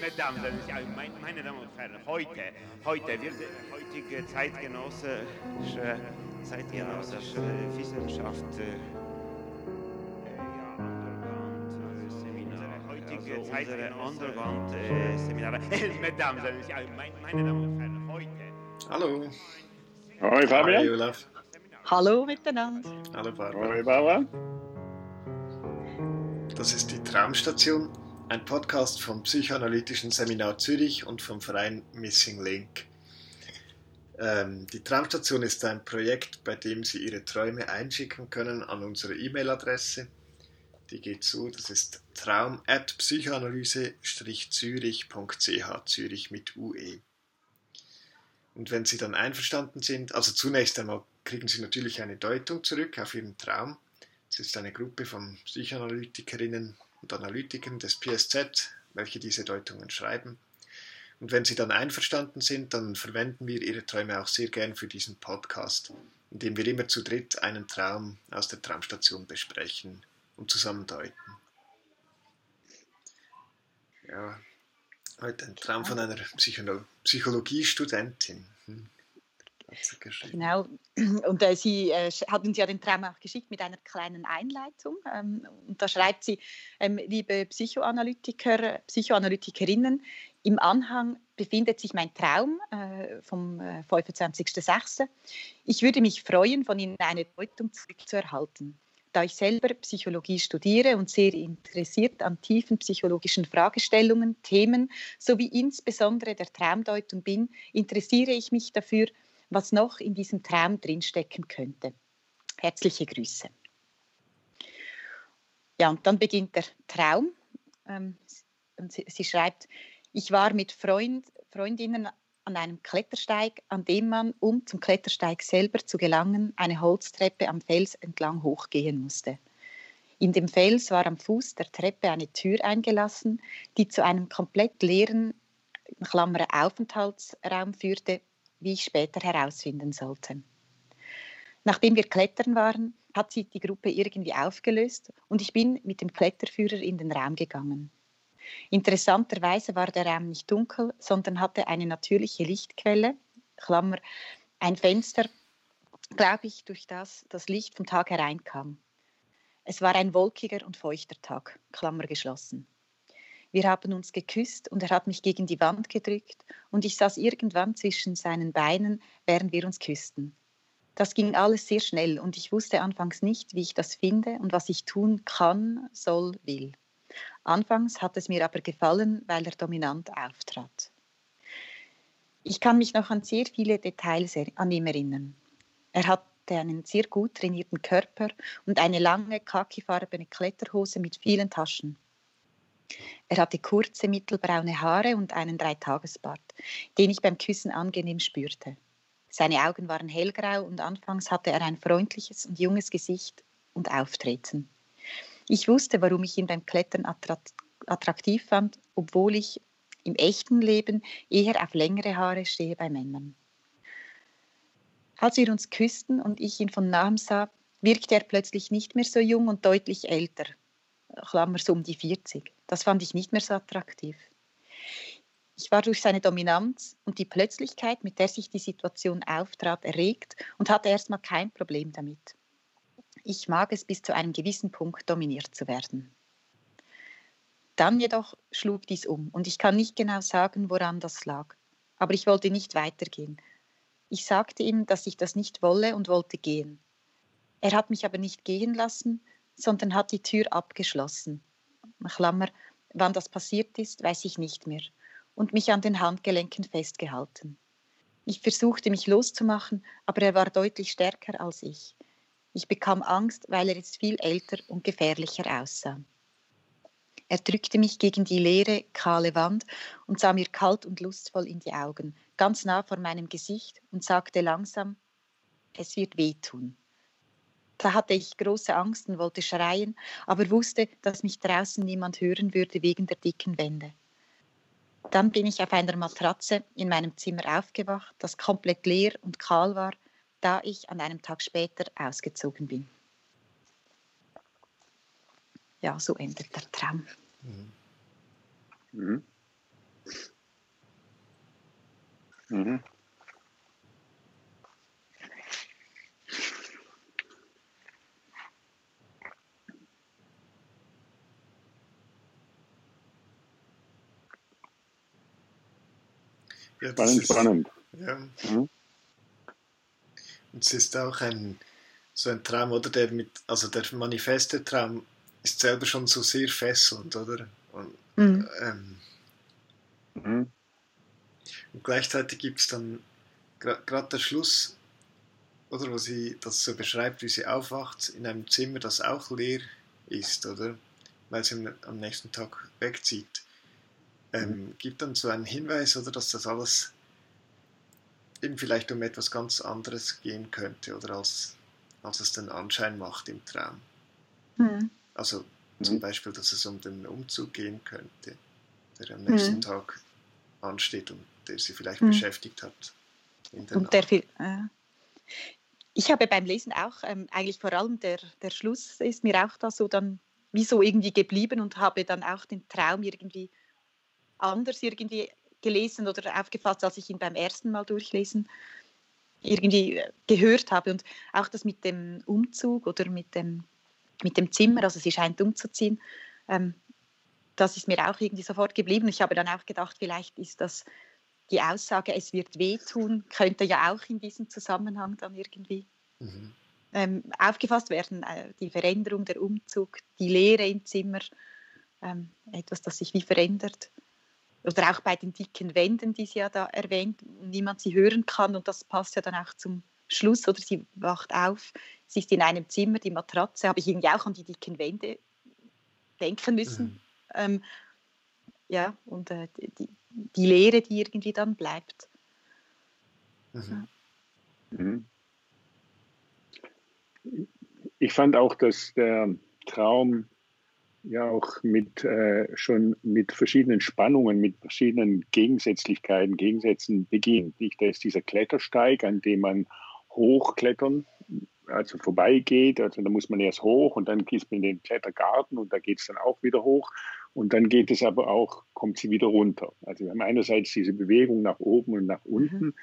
Mesdames, meine Damen und Herren, heute, heute wird heutige zeitgenössische, zeitgenössische Wissenschaft äh, heutige unsere Underground-Seminare. Mesdames, meine Damen und Herren, heute. Hallo. Hoi Fabian. Hi Olaf. Hallo miteinander. Hallo Barbara. Hoi Barbara. Das ist die Traumstation, ein Podcast vom Psychoanalytischen Seminar Zürich und vom Verein Missing Link. Ähm, die Traumstation ist ein Projekt, bei dem Sie Ihre Träume einschicken können an unsere E-Mail-Adresse. Die geht so, das ist traum at psychoanalyse-zürich.ch, Zürich mit UE. Und wenn Sie dann einverstanden sind, also zunächst einmal kriegen Sie natürlich eine Deutung zurück auf Ihren Traum. Es ist eine Gruppe von Psychoanalytikerinnen und Analytikern des PSZ, welche diese Deutungen schreiben. Und wenn Sie dann einverstanden sind, dann verwenden wir Ihre Träume auch sehr gern für diesen Podcast, indem wir immer zu dritt einen Traum aus der Traumstation besprechen und zusammen deuten. Ja, heute ein Traum von einer Psycholo Psychologiestudentin. Hm. Genau, und äh, sie äh, hat uns ja den Traum auch geschickt mit einer kleinen Einleitung. Ähm, und da schreibt sie, ähm, liebe Psychoanalytiker, Psychoanalytikerinnen, im Anhang befindet sich mein Traum äh, vom äh, 25.06. Ich würde mich freuen, von Ihnen eine Deutung zurückzuerhalten. Da ich selber Psychologie studiere und sehr interessiert an tiefen psychologischen Fragestellungen, Themen sowie insbesondere der Traumdeutung bin, interessiere ich mich dafür, was noch in diesem Traum drinstecken könnte. Herzliche Grüße. Ja, und dann beginnt der Traum. Ähm, sie, sie, schreibt, ich war mit Freund, Freundinnen an einem Klettersteig, an dem man, um zum Klettersteig selber zu gelangen, eine Holztreppe am Fels entlang hochgehen musste. In dem Fels war am Fuß der Treppe eine Tür eingelassen, die zu einem komplett leeren Klammer Aufenthaltsraum führte, wie ich später herausfinden sollte. Nachdem wir klettern waren, hat sich die Gruppe irgendwie aufgelöst und ich bin mit dem Kletterführer in den Raum gegangen. Interessanterweise war der Raum nicht dunkel, sondern hatte eine natürliche Lichtquelle, Klammer, ein Fenster, glaube ich, durch das das Licht vom Tag hereinkam. Es war ein wolkiger und feuchter Tag, Klammer geschlossen. Wir haben uns geküsst und er hat mich gegen die Wand gedrückt und ich saß irgendwann zwischen seinen Beinen, während wir uns küssten. Das ging alles sehr schnell und ich wusste anfangs nicht, wie ich das finde und was ich tun kann, soll, will. Anfangs hat es mir aber gefallen, weil er dominant auftrat. Ich kann mich noch an sehr viele Details an ihm erinnern. Er hatte einen sehr gut trainierten Körper und eine lange khakifarbene Kletterhose mit vielen Taschen. Er hatte kurze, mittelbraune Haare und einen Dreitagesbart, den ich beim Küssen angenehm spürte. Seine Augen waren hellgrau und anfangs hatte er ein freundliches und junges Gesicht und Auftreten. Ich wusste, warum ich ihn beim Klettern attraktiv fand, obwohl ich im echten Leben eher auf längere Haare stehe bei Männern. Als wir uns küssten und ich ihn von nahem sah, wirkte er plötzlich nicht mehr so jung und deutlich älter. Klammer so um die 40. Das fand ich nicht mehr so attraktiv. Ich war durch seine Dominanz und die Plötzlichkeit, mit der sich die Situation auftrat, erregt und hatte erstmal kein Problem damit. Ich mag es bis zu einem gewissen Punkt dominiert zu werden. Dann jedoch schlug dies um und ich kann nicht genau sagen, woran das lag. Aber ich wollte nicht weitergehen. Ich sagte ihm, dass ich das nicht wolle und wollte gehen. Er hat mich aber nicht gehen lassen, sondern hat die Tür abgeschlossen. Klammer, wann das passiert ist, weiß ich nicht mehr. Und mich an den Handgelenken festgehalten. Ich versuchte mich loszumachen, aber er war deutlich stärker als ich. Ich bekam Angst, weil er jetzt viel älter und gefährlicher aussah. Er drückte mich gegen die leere, kahle Wand und sah mir kalt und lustvoll in die Augen, ganz nah vor meinem Gesicht und sagte langsam, es wird wehtun. Da hatte ich große Angst und wollte schreien, aber wusste, dass mich draußen niemand hören würde wegen der dicken Wände. Dann bin ich auf einer Matratze in meinem Zimmer aufgewacht, das komplett leer und kahl war da ich an einem Tag später ausgezogen bin. ja, so endet der Traum. Mhm. Mhm. Mhm. Ja, spannend, ist, spannend. Ja. Mhm. Und es ist auch ein so ein Traum, oder der mit, also der manifeste Traum ist selber schon so sehr fesselnd, oder? Und, mhm. Ähm, mhm. und gleichzeitig gibt es dann gerade der Schluss, oder wo sie das so beschreibt, wie sie aufwacht in einem Zimmer, das auch leer ist, oder? Weil sie am nächsten Tag wegzieht. Ähm, mhm. Gibt dann so einen Hinweis, oder, dass das alles eben vielleicht um etwas ganz anderes gehen könnte, oder als als es den Anschein macht im Traum. Mhm. Also zum Beispiel, dass es um den Umzug gehen könnte, der am nächsten mhm. Tag ansteht und der sie vielleicht mhm. beschäftigt hat. und der viel, äh, ich habe beim Lesen auch ähm, eigentlich vor allem der, der Schluss ist mir auch da so dann wie so irgendwie geblieben und habe dann auch den Traum irgendwie anders irgendwie gelesen oder aufgefasst, als ich ihn beim ersten Mal durchlesen irgendwie gehört habe. Und auch das mit dem Umzug oder mit dem, mit dem Zimmer, also sie scheint umzuziehen, ähm, das ist mir auch irgendwie sofort geblieben. Ich habe dann auch gedacht, vielleicht ist das die Aussage, es wird wehtun, könnte ja auch in diesem Zusammenhang dann irgendwie mhm. ähm, aufgefasst werden. Äh, die Veränderung, der Umzug, die Leere im Zimmer, ähm, etwas, das sich wie verändert oder auch bei den dicken Wänden, die sie ja da erwähnt, niemand sie hören kann und das passt ja dann auch zum Schluss, oder sie wacht auf, sie ist in einem Zimmer, die Matratze, habe ich irgendwie auch an die dicken Wände denken müssen. Mhm. Ähm, ja, und äh, die, die Leere, die irgendwie dann bleibt. Mhm. Mhm. Ich fand auch, dass der Traum ja auch mit äh, schon mit verschiedenen Spannungen, mit verschiedenen Gegensätzlichkeiten, Gegensätzen beginnt. Nicht? Da ist dieser Klettersteig, an dem man hochklettern, also vorbeigeht. Also da muss man erst hoch und dann geht man in den Klettergarten und da geht es dann auch wieder hoch. Und dann geht es aber auch, kommt sie wieder runter. Also wir haben einerseits diese Bewegung nach oben und nach unten. Mhm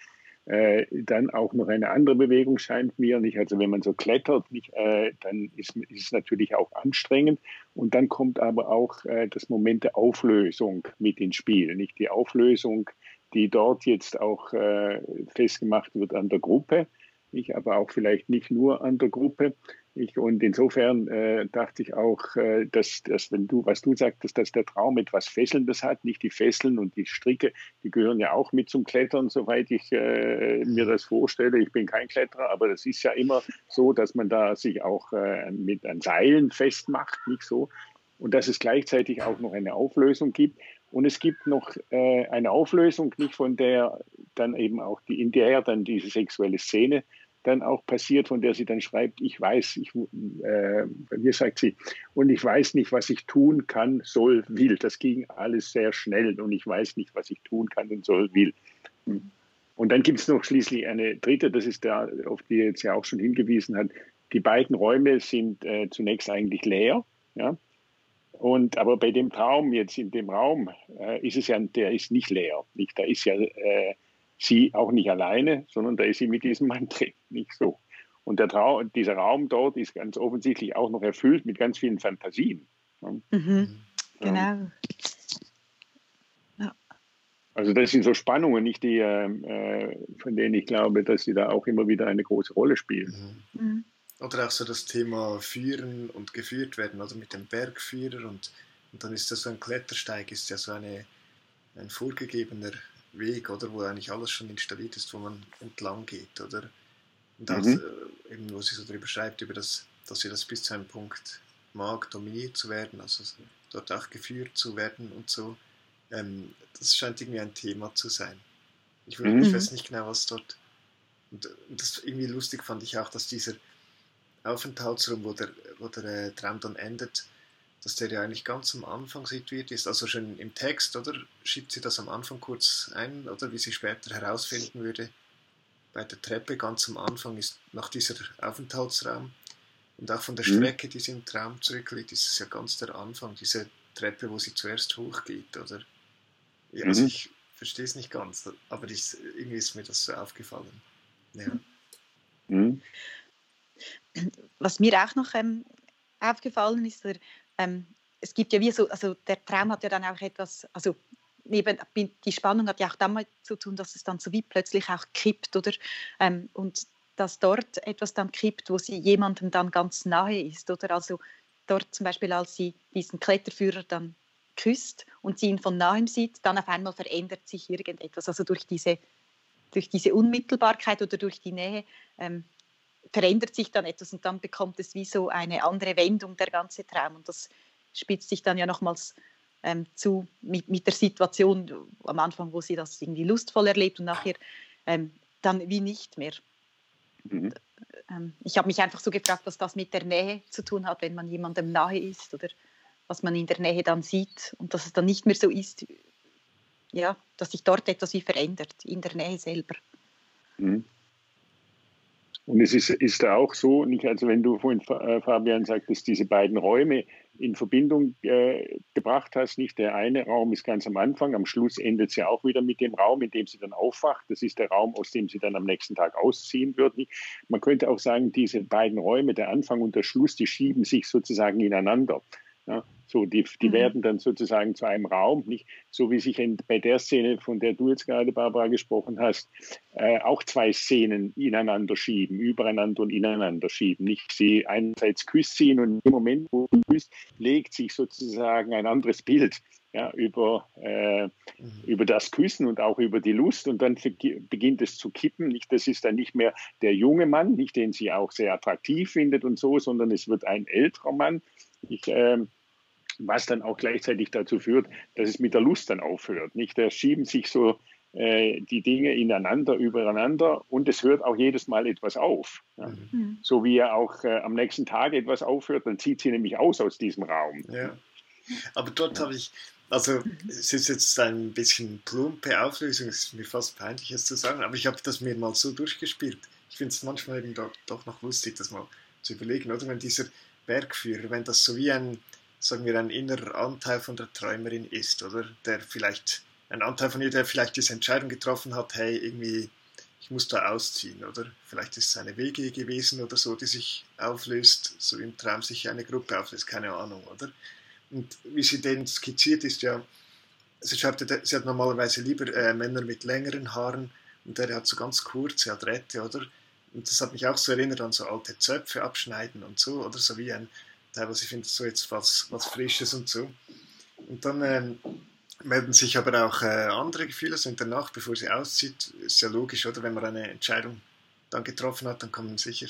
äh, dann auch noch eine andere Bewegung scheint mir nicht. Also wenn man so klettert, nicht, äh, dann ist, es natürlich auch anstrengend. Und dann kommt aber auch äh, das Moment der Auflösung mit ins Spiel. Nicht die Auflösung, die dort jetzt auch äh, festgemacht wird an der Gruppe, nicht, aber auch vielleicht nicht nur an der Gruppe. Ich, und insofern äh, dachte ich auch, äh, dass, dass, wenn du, was du sagtest, dass der Traum etwas Fesselndes hat, nicht die Fesseln und die Stricke, die gehören ja auch mit zum Klettern, soweit ich äh, mir das vorstelle. Ich bin kein Kletterer, aber das ist ja immer so, dass man da sich auch äh, mit an Seilen festmacht, nicht so. Und dass es gleichzeitig auch noch eine Auflösung gibt. Und es gibt noch äh, eine Auflösung, nicht von der dann eben auch die, in der dann diese sexuelle Szene dann auch passiert, von der sie dann schreibt, ich weiß, ich, äh, hier sagt sie, und ich weiß nicht, was ich tun kann, soll, will. Das ging alles sehr schnell und ich weiß nicht, was ich tun kann und soll, will. Und dann gibt es noch schließlich eine dritte, das ist der, auf die jetzt ja auch schon hingewiesen hat. Die beiden Räume sind äh, zunächst eigentlich leer, ja. Und aber bei dem Traum jetzt in dem Raum äh, ist es ja, der ist nicht leer, nicht. Da ist ja äh, sie auch nicht alleine, sondern da ist sie mit diesem Mann drin, nicht so. Und der Traum, dieser Raum dort ist ganz offensichtlich auch noch erfüllt mit ganz vielen Fantasien. Mhm, genau. Ja. Also das sind so Spannungen, nicht die, äh, von denen ich glaube, dass sie da auch immer wieder eine große Rolle spielen. Mhm. mhm. Oder auch so das Thema Führen und geführt werden, oder mit dem Bergführer und, und dann ist das so ein Klettersteig, ist ja so eine, ein vorgegebener Weg, oder, wo eigentlich alles schon installiert ist, wo man entlang geht, oder? Und auch, mhm. äh, eben, wo sie so darüber schreibt, über das, dass sie das bis zu einem Punkt mag, dominiert zu werden, also dort auch geführt zu werden und so. Ähm, das scheint irgendwie ein Thema zu sein. Ich, will, mhm. ich weiß nicht genau, was dort. Und, und, das irgendwie lustig fand ich auch, dass dieser Aufenthaltsraum, wo der, wo der äh, Traum dann endet, dass der ja eigentlich ganz am Anfang situiert ist. Also schon im Text, oder? Schiebt sie das am Anfang kurz ein, oder wie sie später herausfinden würde. Bei der Treppe ganz am Anfang ist nach dieser Aufenthaltsraum. Und auch von der mhm. Strecke, die sie im Traum zurücklegt, ist es ja ganz der Anfang, diese Treppe, wo sie zuerst hochgeht, oder? Ja, also mhm. ich verstehe es nicht ganz, aber ich, irgendwie ist mir das so aufgefallen. Ja. Mhm. Was mir auch noch ähm, aufgefallen ist, der, ähm, es gibt ja wie so, also der Traum hat ja dann auch etwas, also neben, die Spannung hat ja auch damit zu tun, dass es dann so wie plötzlich auch kippt, oder? Ähm, und dass dort etwas dann kippt, wo sie jemandem dann ganz nahe ist, oder? Also dort zum Beispiel, als sie diesen Kletterführer dann küsst und sie ihn von nahem sieht, dann auf einmal verändert sich irgendetwas. Also durch diese, durch diese Unmittelbarkeit oder durch die Nähe ähm, verändert sich dann etwas und dann bekommt es wie so eine andere Wendung der ganze Traum und das spitzt sich dann ja nochmals ähm, zu mit, mit der Situation am Anfang, wo sie das irgendwie lustvoll erlebt und nachher ähm, dann wie nicht mehr. Mhm. Ähm, ich habe mich einfach so gefragt, was das mit der Nähe zu tun hat, wenn man jemandem nahe ist oder was man in der Nähe dann sieht und dass es dann nicht mehr so ist, ja, dass sich dort etwas wie verändert in der Nähe selber. Mhm. Und es ist, ist auch so, nicht, also wenn du vorhin, äh, Fabian, sagtest, diese beiden Räume in Verbindung äh, gebracht hast, nicht der eine Raum ist ganz am Anfang, am Schluss endet sie auch wieder mit dem Raum, in dem sie dann aufwacht. Das ist der Raum, aus dem sie dann am nächsten Tag ausziehen wird. Nicht? Man könnte auch sagen, diese beiden Räume, der Anfang und der Schluss, die schieben sich sozusagen ineinander. Ja, so, die, die mhm. werden dann sozusagen zu einem Raum, nicht so wie sich in, bei der Szene, von der du jetzt gerade, Barbara, gesprochen hast, äh, auch zwei Szenen ineinander schieben, übereinander und ineinander schieben. Nicht sie einerseits küsst sie und im Moment, wo sie küsst, legt sich sozusagen ein anderes Bild ja, über, äh, mhm. über das Küssen und auch über die Lust und dann beginnt es zu kippen. Nicht, das ist dann nicht mehr der junge Mann, nicht den sie auch sehr attraktiv findet und so, sondern es wird ein älterer Mann, ich, äh, was dann auch gleichzeitig dazu führt, dass es mit der Lust dann aufhört. Nicht? Da schieben sich so äh, die Dinge ineinander, übereinander und es hört auch jedes Mal etwas auf. Ja. Mhm. mhm. So wie er auch äh, am nächsten Tag etwas aufhört, dann zieht sie nämlich aus aus diesem Raum. Ja. Aber dort ja. habe ich, also es ist jetzt ein bisschen plumpe Auflösung, es ist mir fast peinlich, es zu sagen, aber ich habe das mir mal so durchgespielt. Ich finde es manchmal eben doch, doch noch lustig, das mal zu überlegen, oder wenn dieser Bergführer, wenn das so wie ein, sagen wir, ein innerer Anteil von der Träumerin ist, oder? Der vielleicht, ein Anteil von ihr, der vielleicht diese Entscheidung getroffen hat, hey, irgendwie, ich muss da ausziehen, oder? Vielleicht ist es eine WG gewesen oder so, die sich auflöst, so im Traum sich eine Gruppe auflöst, keine Ahnung, oder? Und wie sie den skizziert ist, ja, sie schreibt, sie hat normalerweise lieber äh, Männer mit längeren Haaren und der hat so ganz kurze Adrette, oder? Und das hat mich auch so erinnert an so alte Zöpfe abschneiden und so, oder so wie ein, teilweise finde ich so jetzt was, was Frisches und so. Und dann ähm, melden sich aber auch äh, andere Gefühle, so in der Nacht, bevor sie auszieht. Ist ja logisch, oder? Wenn man eine Entscheidung dann getroffen hat, dann kommen sicher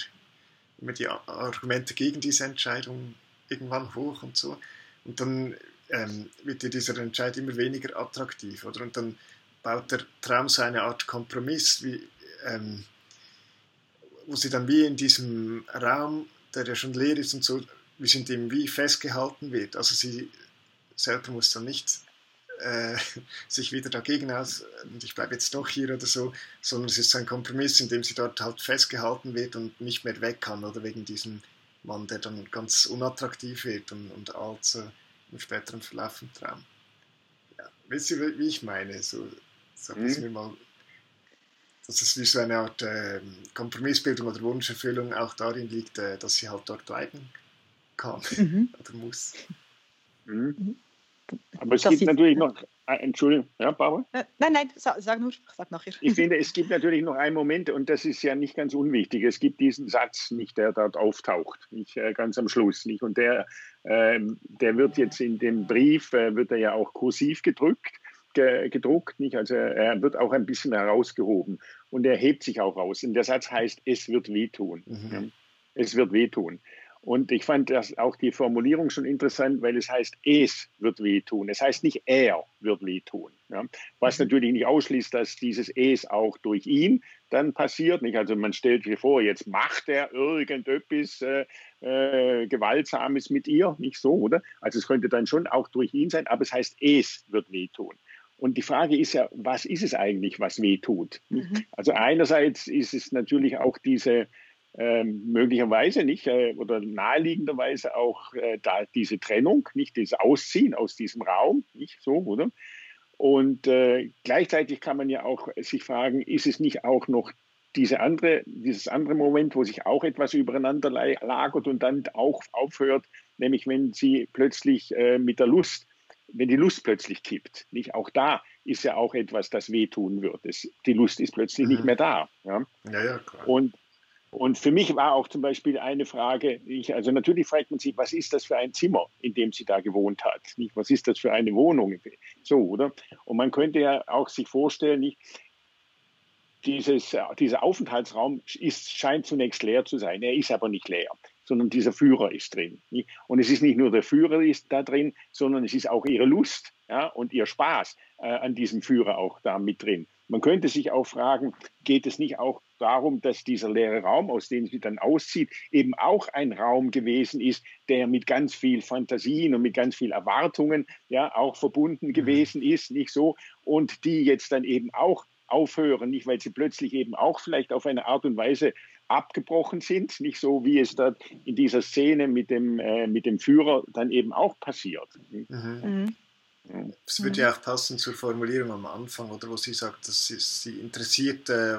immer die Argumente gegen diese Entscheidung irgendwann hoch und so. Und dann ähm, wird dir dieser Entscheid immer weniger attraktiv, oder? Und dann baut der Traum so eine Art Kompromiss, wie, ähm, wo sie dann wie in diesem Raum, der ja schon leer ist und so, wie sie in dem wie festgehalten wird. Also sie selber muss dann nicht äh, sich wieder dagegen aus und ich bleibe jetzt doch hier oder so, sondern es ist ein Kompromiss, in dem sie dort halt festgehalten wird und nicht mehr weg kann oder wegen diesem Mann, der dann ganz unattraktiv wird und, und alt so im späteren Verlauf im Traum. Ja, wisst ihr, wie ich meine? So, so mhm. mir mal dass es wie so eine Art äh, Kompromissbildung oder Wunscherfüllung auch darin liegt, äh, dass sie halt dort bleiben kann mhm. oder muss. Mhm. mhm. Aber es das gibt natürlich noch, äh, Entschuldigung, ja, Barbara? Äh, nein, nein, sag, sag nur, sag nachher. Ich finde, es gibt natürlich noch einen Moment, und das ist ja nicht ganz unwichtig. Es gibt diesen Satz, nicht, der dort auftaucht, nicht äh, ganz am Schluss, nicht. Und der, äh, der wird jetzt in dem Brief, äh, wird er ja auch kursiv gedrückt gedruckt, nicht? Also er wird auch ein bisschen herausgehoben und er hebt sich auch raus. Und der Satz heißt, es wird wehtun. Mhm. Es wird wehtun. Und ich fand das auch die Formulierung schon interessant, weil es heißt, es wird wehtun. Es heißt nicht, er wird wehtun. Ja? Was mhm. natürlich nicht ausschließt, dass dieses es auch durch ihn dann passiert. Nicht? Also man stellt sich vor, jetzt macht er irgendetwas äh, äh, Gewaltsames mit ihr, nicht so, oder? Also es könnte dann schon auch durch ihn sein, aber es heißt, es wird wehtun. Und die Frage ist ja, was ist es eigentlich, was weh tut? Mhm. Also einerseits ist es natürlich auch diese, ähm, möglicherweise nicht äh, oder naheliegenderweise auch äh, da diese Trennung, nicht das Ausziehen aus diesem Raum, nicht so, oder? Und äh, gleichzeitig kann man ja auch sich fragen, ist es nicht auch noch diese andere, dieses andere Moment, wo sich auch etwas übereinander lagert und dann auch aufhört, nämlich wenn sie plötzlich äh, mit der Lust, wenn die Lust plötzlich kippt. Nicht auch da ist ja auch etwas, das wehtun wird. Es, die Lust ist plötzlich mhm. nicht mehr da. Ja, ja, ja klar. Und und für mich war auch zum Beispiel eine Frage, ich, also natürlich fragt man sich, was ist das für ein Zimmer, in dem sie da gewohnt hat? Nicht? Was ist das für eine Wohnung? So, oder? Und man könnte ja auch sich vorstellen, nicht, dieses, dieser Aufenthaltsraum ist, scheint zunächst leer zu sein. Er ist aber nicht leer, sondern dieser Führer ist drin. Und es ist nicht nur der Führer ist da drin, sondern es ist auch ihre Lust ja, und ihr Spaß äh, an diesem Führer auch da mit drin. Man könnte sich auch fragen, geht es nicht auch darum, dass dieser leere Raum, aus dem sie dann auszieht, eben auch ein Raum gewesen ist, der mit ganz viel Fantasien und mit ganz viel Erwartungen ja auch verbunden mhm. gewesen ist, nicht so, und die jetzt dann eben auch aufhören, nicht weil sie plötzlich eben auch vielleicht auf eine Art und Weise abgebrochen sind, nicht so wie es da in dieser Szene mit dem, äh, mit dem Führer dann eben auch passiert. Mhm. Mhm. Es würde ja auch passen zur Formulierung am Anfang, oder wo sie sagt, dass sie, sie interessiert, äh,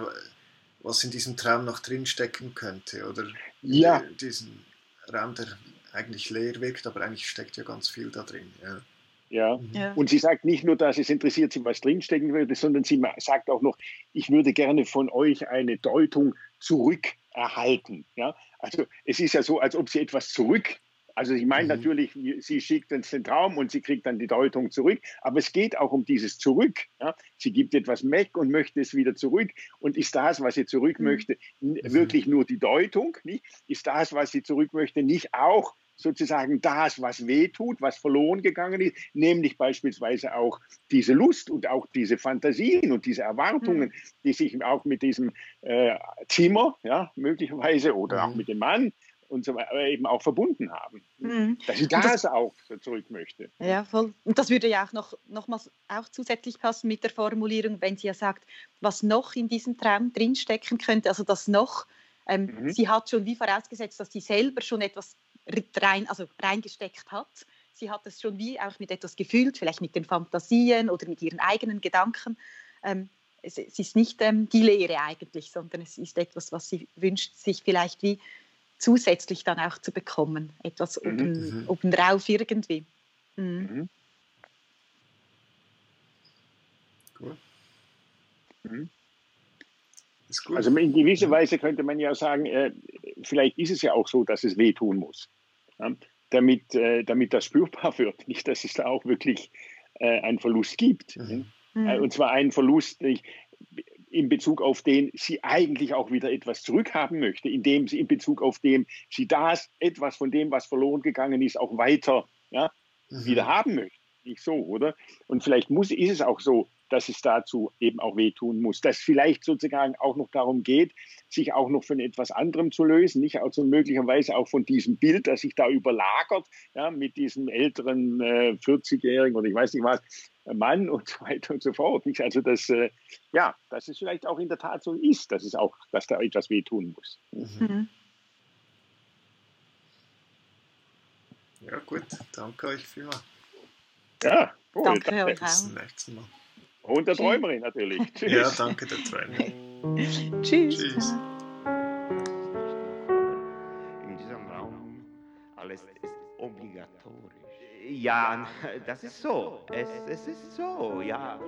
was in diesem Traum noch drinstecken könnte, oder ja. diesen Raum, der eigentlich leer wirkt, aber eigentlich steckt ja ganz viel da drin. Ja. Ja. ja. Und sie sagt nicht nur, dass es interessiert sie, was drinstecken würde, sondern sie sagt auch noch, ich würde gerne von euch eine Deutung zurückerhalten. Ja? Also es ist ja so, als ob sie etwas zurück also ich meine mhm. natürlich, sie schickt uns den Traum und sie kriegt dann die Deutung zurück, aber es geht auch um dieses Zurück. Ja? Sie gibt etwas weg und möchte es wieder zurück. Und ist das, was sie zurück mhm. möchte, mhm. wirklich nur die Deutung? Nicht? Ist das, was sie zurück möchte, nicht auch sozusagen das, was wehtut, was verloren gegangen ist, nämlich beispielsweise auch diese Lust und auch diese Fantasien und diese Erwartungen, mhm. die sich auch mit diesem äh, Zimmer, ja, möglicherweise oder mhm. auch mit dem Mann und so weiter eben auch verbunden haben. Mhm. Dass ich das, das, auch zurück möchte. Ja, voll. Und das würde ja auch noch nochmals auch zusätzlich passen mit der Formulierung, wenn sie ja sagt, was noch in diesem Traum drinstecken könnte, also das noch, ähm, mhm. sie hat schon wie vorausgesetzt, dass sie selber schon etwas rein, also reingesteckt hat. Sie hat es schon wie auch mit etwas gefühlt, vielleicht mit den Fantasien oder mit ihren eigenen Gedanken. Ähm, es, es, ist nicht ähm, die Lehre eigentlich, sondern es ist etwas, was sie wünscht, sich vielleicht wie zusätzlich dann auch zu bekommen. Etwas mhm. oben, mhm. obendrauf irgendwie. Mhm. Mhm. Cool. Mhm. Also in gewisser Weise könnte man ja sagen, äh, vielleicht ist es ja auch so, dass es wehtun muss, ja? damit, äh, damit das spürbar wird. Nicht, dass es da auch wirklich äh, einen Verlust gibt. Mhm. Äh, und zwar einen Verlust, ich, in Bezug auf den sie eigentlich auch wieder etwas zurückhaben möchte, indem sie in Bezug auf dem sie das, etwas von dem, was verloren gegangen ist, auch weiter ja, mhm. wieder haben möchte. Nicht so, oder? Und vielleicht muss, ist es auch so, dass es dazu eben auch wehtun muss, dass vielleicht sozusagen auch noch darum geht, sich auch noch von etwas anderem zu lösen, nicht also möglicherweise auch von diesem Bild, das sich da überlagert, ja, mit diesem älteren äh, 40-Jährigen oder ich weiß nicht was, Mann und so weiter und so fort. Nicht? Also das, äh, ja, dass es vielleicht auch in der Tat so ist, dass es auch, dass da etwas wehtun muss. Mhm. Ja gut, danke euch vielmals. Ja, wohl, danke, danke. euch auch. Bis zum nächsten Mal. Und der Träumerin natürlich. Tschüss. Ja, danke der Träumerin. Tschüss. Tschüss. In diesem Raum alles ist obligatorisch. Ja, das ist so. Es, es ist so, ja.